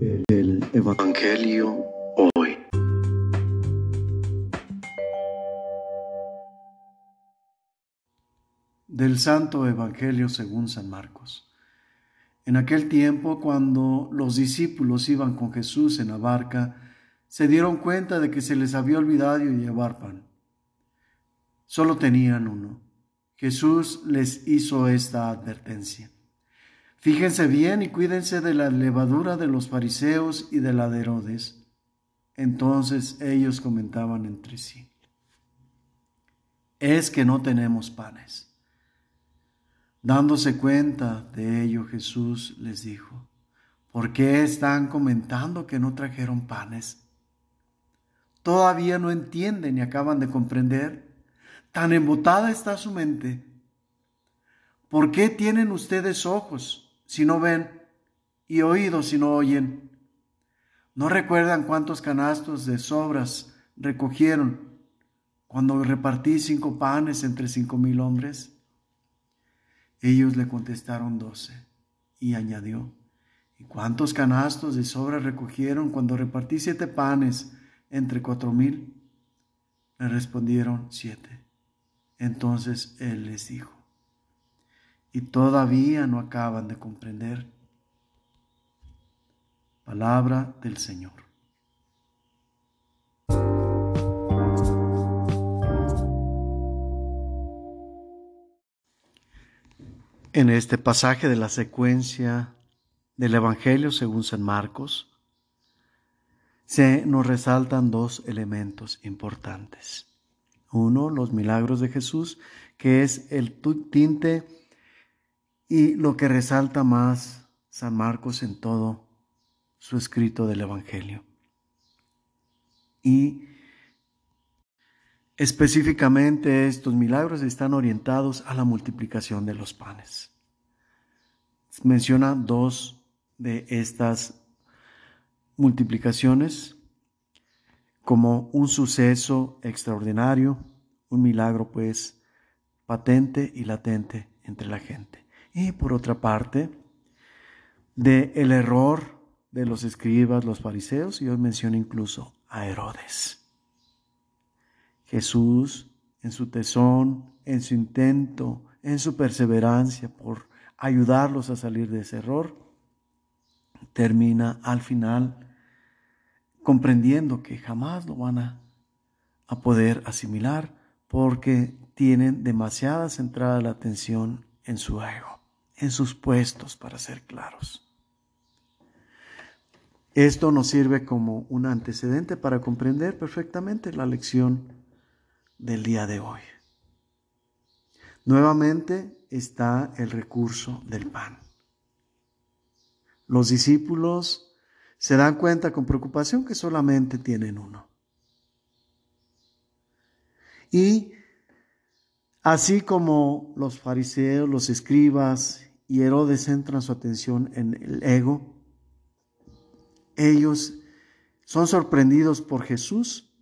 El Evangelio hoy. Del Santo Evangelio según San Marcos. En aquel tiempo, cuando los discípulos iban con Jesús en la barca, se dieron cuenta de que se les había olvidado llevar pan. Solo tenían uno. Jesús les hizo esta advertencia. Fíjense bien y cuídense de la levadura de los fariseos y de la de Herodes. Entonces ellos comentaban entre sí. Es que no tenemos panes. Dándose cuenta de ello, Jesús les dijo, ¿por qué están comentando que no trajeron panes? ¿Todavía no entienden y acaban de comprender? Tan embotada está su mente. ¿Por qué tienen ustedes ojos? Si no ven y oídos si no oyen? ¿No recuerdan cuántos canastos de sobras recogieron cuando repartí cinco panes entre cinco mil hombres? Ellos le contestaron doce y añadió, ¿y cuántos canastos de sobras recogieron cuando repartí siete panes entre cuatro mil? Le respondieron siete. Entonces él les dijo, y todavía no acaban de comprender. Palabra del Señor. En este pasaje de la secuencia del Evangelio según San Marcos, se nos resaltan dos elementos importantes. Uno, los milagros de Jesús, que es el tinte y lo que resalta más San Marcos en todo su escrito del Evangelio. Y específicamente estos milagros están orientados a la multiplicación de los panes. Menciona dos de estas multiplicaciones como un suceso extraordinario, un milagro pues patente y latente entre la gente. Y por otra parte, de el error de los escribas, los fariseos, y hoy menciona incluso a Herodes. Jesús, en su tesón, en su intento, en su perseverancia por ayudarlos a salir de ese error, termina al final comprendiendo que jamás lo van a, a poder asimilar porque tienen demasiada centrada la atención en su ego en sus puestos, para ser claros. Esto nos sirve como un antecedente para comprender perfectamente la lección del día de hoy. Nuevamente está el recurso del pan. Los discípulos se dan cuenta con preocupación que solamente tienen uno. Y así como los fariseos, los escribas y Herodes centra su atención en el ego, ellos son sorprendidos por Jesús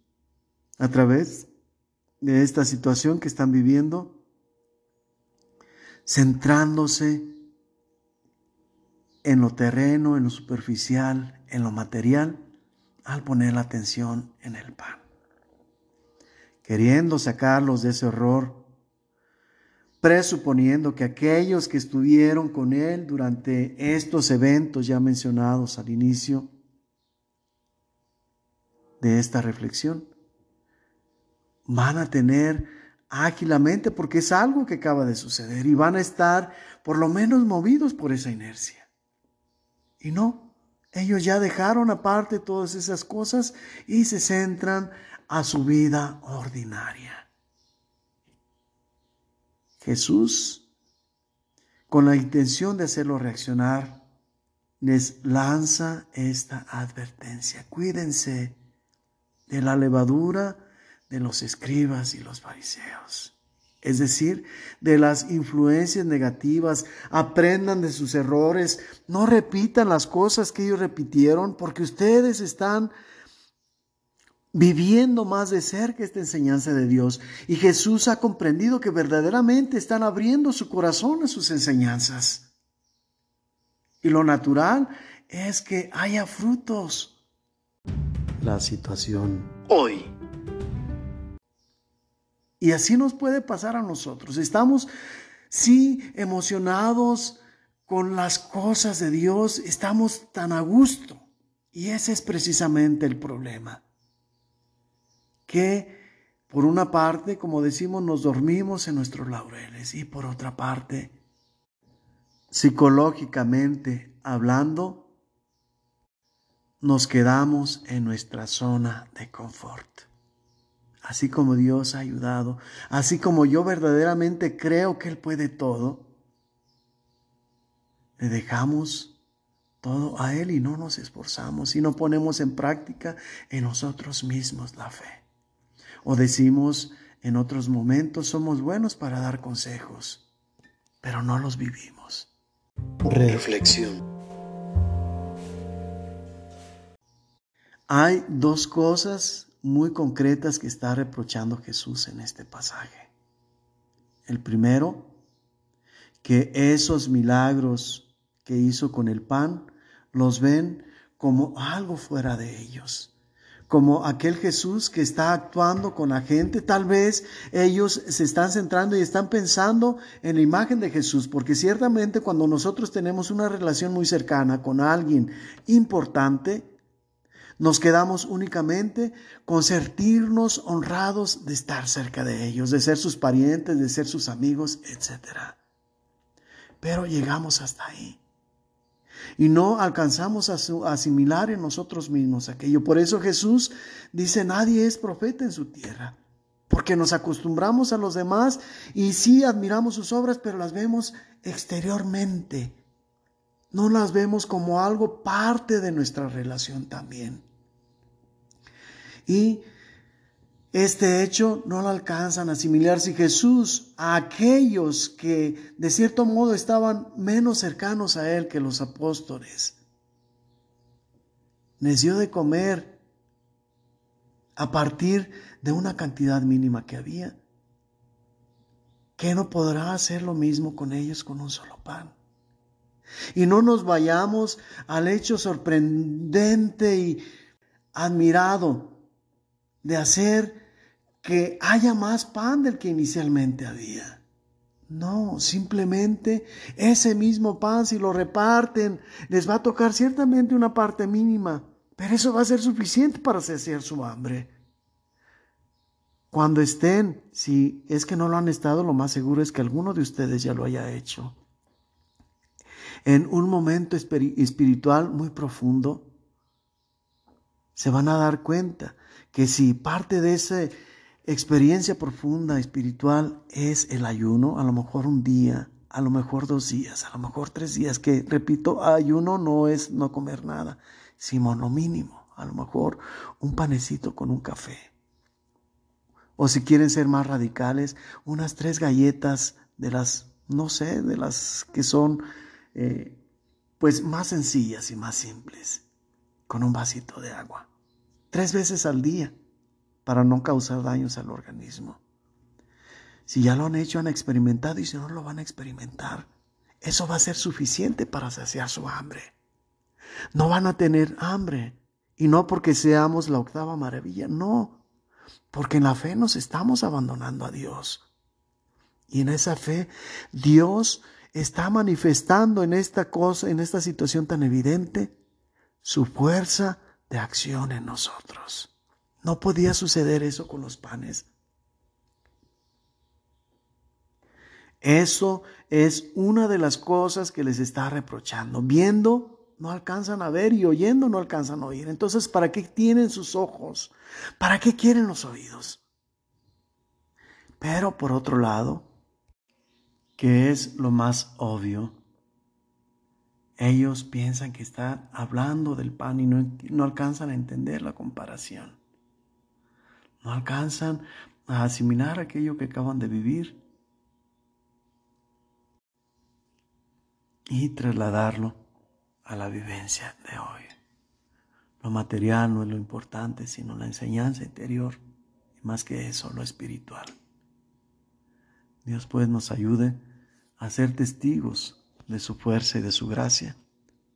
a través de esta situación que están viviendo, centrándose en lo terreno, en lo superficial, en lo material, al poner la atención en el pan, queriendo sacarlos de ese horror presuponiendo que aquellos que estuvieron con él durante estos eventos ya mencionados al inicio de esta reflexión van a tener ágilamente porque es algo que acaba de suceder y van a estar por lo menos movidos por esa inercia. Y no, ellos ya dejaron aparte todas esas cosas y se centran a su vida ordinaria. Jesús, con la intención de hacerlo reaccionar, les lanza esta advertencia. Cuídense de la levadura de los escribas y los fariseos. Es decir, de las influencias negativas. Aprendan de sus errores. No repitan las cosas que ellos repitieron porque ustedes están viviendo más de cerca esta enseñanza de Dios. Y Jesús ha comprendido que verdaderamente están abriendo su corazón a sus enseñanzas. Y lo natural es que haya frutos. La situación hoy. Y así nos puede pasar a nosotros. Estamos, sí, emocionados con las cosas de Dios, estamos tan a gusto. Y ese es precisamente el problema. Que por una parte, como decimos, nos dormimos en nuestros laureles y por otra parte, psicológicamente hablando, nos quedamos en nuestra zona de confort. Así como Dios ha ayudado, así como yo verdaderamente creo que Él puede todo, le dejamos todo a Él y no nos esforzamos y no ponemos en práctica en nosotros mismos la fe. O decimos en otros momentos, somos buenos para dar consejos, pero no los vivimos. Reflexión. Hay dos cosas muy concretas que está reprochando Jesús en este pasaje. El primero, que esos milagros que hizo con el pan los ven como algo fuera de ellos como aquel Jesús que está actuando con la gente. Tal vez ellos se están centrando y están pensando en la imagen de Jesús, porque ciertamente cuando nosotros tenemos una relación muy cercana con alguien importante, nos quedamos únicamente con sentirnos honrados de estar cerca de ellos, de ser sus parientes, de ser sus amigos, etc. Pero llegamos hasta ahí y no alcanzamos a asimilar en nosotros mismos aquello. Por eso Jesús dice, nadie es profeta en su tierra, porque nos acostumbramos a los demás y sí admiramos sus obras, pero las vemos exteriormente. No las vemos como algo parte de nuestra relación también. Y este hecho no lo alcanzan a asimilar si Jesús a aquellos que de cierto modo estaban menos cercanos a Él que los apóstoles. Les dio de comer a partir de una cantidad mínima que había. ¿Qué no podrá hacer lo mismo con ellos con un solo pan? Y no nos vayamos al hecho sorprendente y admirado de hacer que haya más pan del que inicialmente había. No, simplemente ese mismo pan, si lo reparten, les va a tocar ciertamente una parte mínima, pero eso va a ser suficiente para saciar su hambre. Cuando estén, si es que no lo han estado, lo más seguro es que alguno de ustedes ya lo haya hecho. En un momento espiritual muy profundo, se van a dar cuenta que si parte de ese experiencia profunda espiritual es el ayuno, a lo mejor un día, a lo mejor dos días, a lo mejor tres días, que repito, ayuno no es no comer nada, sino lo mínimo, a lo mejor un panecito con un café. O si quieren ser más radicales, unas tres galletas de las, no sé, de las que son eh, pues más sencillas y más simples, con un vasito de agua, tres veces al día para no causar daños al organismo. Si ya lo han hecho, han experimentado y si no lo van a experimentar, eso va a ser suficiente para saciar su hambre. No van a tener hambre y no porque seamos la octava maravilla, no, porque en la fe nos estamos abandonando a Dios. Y en esa fe Dios está manifestando en esta cosa, en esta situación tan evidente, su fuerza de acción en nosotros. No podía suceder eso con los panes. Eso es una de las cosas que les está reprochando. Viendo, no alcanzan a ver y oyendo, no alcanzan a oír. Entonces, ¿para qué tienen sus ojos? ¿Para qué quieren los oídos? Pero por otro lado, que es lo más obvio, ellos piensan que están hablando del pan y no, no alcanzan a entender la comparación. No alcanzan a asimilar aquello que acaban de vivir y trasladarlo a la vivencia de hoy. Lo material no es lo importante, sino la enseñanza interior y más que eso, lo espiritual. Dios pues nos ayude a ser testigos de su fuerza y de su gracia,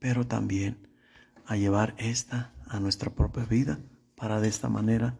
pero también a llevar esta a nuestra propia vida para de esta manera